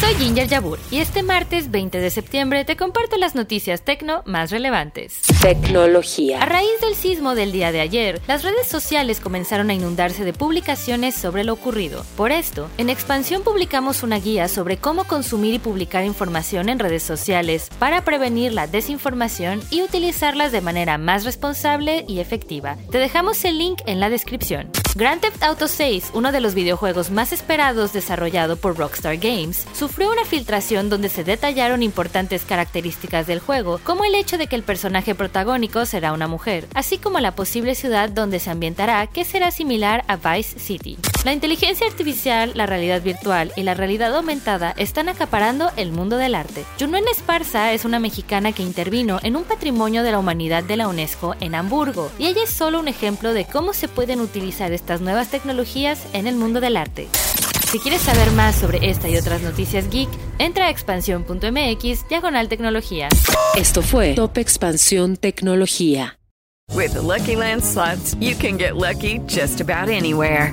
Soy Ginger Yabur y este martes 20 de septiembre te comparto las noticias tecno más relevantes. Tecnología. A raíz del sismo del día de ayer, las redes sociales comenzaron a inundarse de publicaciones sobre lo ocurrido. Por esto, en Expansión publicamos una guía sobre cómo consumir y publicar información en redes sociales para prevenir la desinformación y utilizarlas de manera más responsable y efectiva. Te dejamos el link en la descripción. Grand Theft Auto 6, uno de los videojuegos más esperados desarrollado por Rockstar Games, sufrió una filtración donde se detallaron importantes características del juego, como el hecho de que el personaje protagónico será una mujer, así como la posible ciudad donde se ambientará que será similar a Vice City. La inteligencia artificial, la realidad virtual y la realidad aumentada están acaparando el mundo del arte. Junuen Esparza es una mexicana que intervino en un patrimonio de la humanidad de la UNESCO en Hamburgo, y ella es solo un ejemplo de cómo se pueden utilizar estas nuevas tecnologías en el mundo del arte. Si quieres saber más sobre esta y otras noticias geek, entra a expansión.mx diagonal tecnología. Esto fue Top Expansión Tecnología. With the Lucky Land slots, you can get lucky just about anywhere.